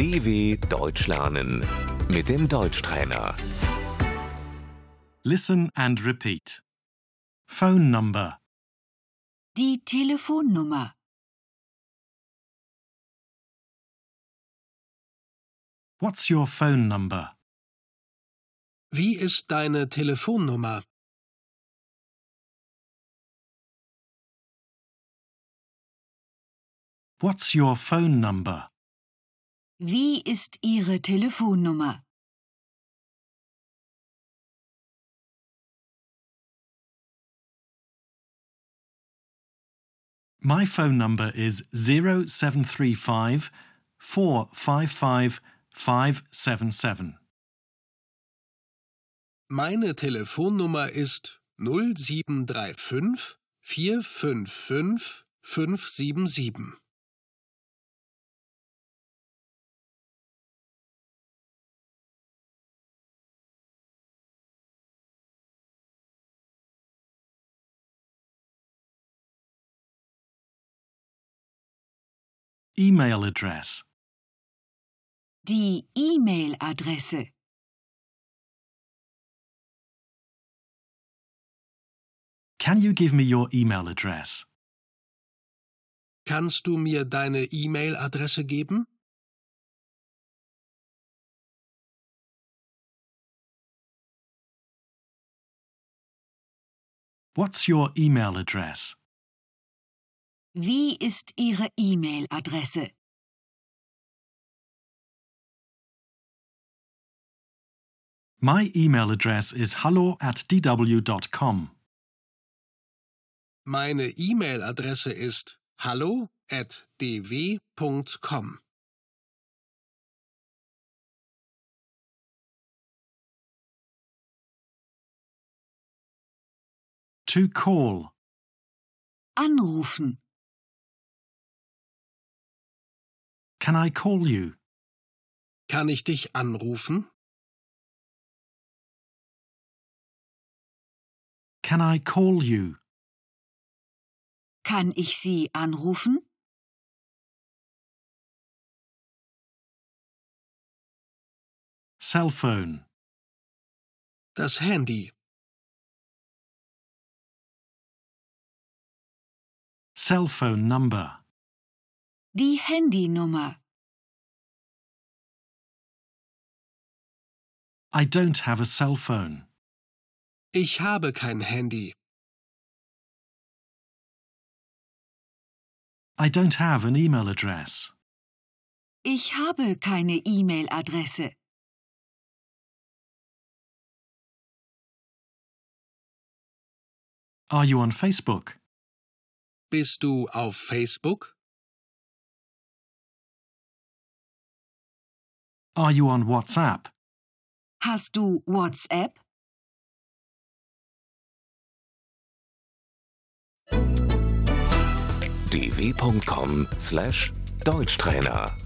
DW Deutsch lernen mit dem Deutschtrainer. Listen and repeat. Phone number. Die Telefonnummer. What's your phone number? Wie ist deine Telefonnummer? What's your phone number? Wie ist Ihre Telefonnummer? My phone number is 0735 455 577. Meine Telefonnummer ist 0735 455 577. Email address. Die E-Mail-Adresse. Can you give me your email address? Kannst du mir deine E-Mail-Adresse geben? What's your email address? Wie ist Ihre E-Mail-Adresse? My email address is hallo at dw.com. Meine E-Mail-Adresse ist hallo at dw.com. To call. Anrufen. Can I call you? Kann ich dich anrufen? Can I call you? Kann ich Sie anrufen? Cell phone. Das Handy. Cell phone number. Die Handynummer. I don't have a cell phone. Ich habe kein Handy. I don't have an email address. Ich habe keine E-Mail-Adresse. Are you on Facebook? Bist du auf Facebook? Are you on WhatsApp? Hast du WhatsApp? dw.com/deutschtrainer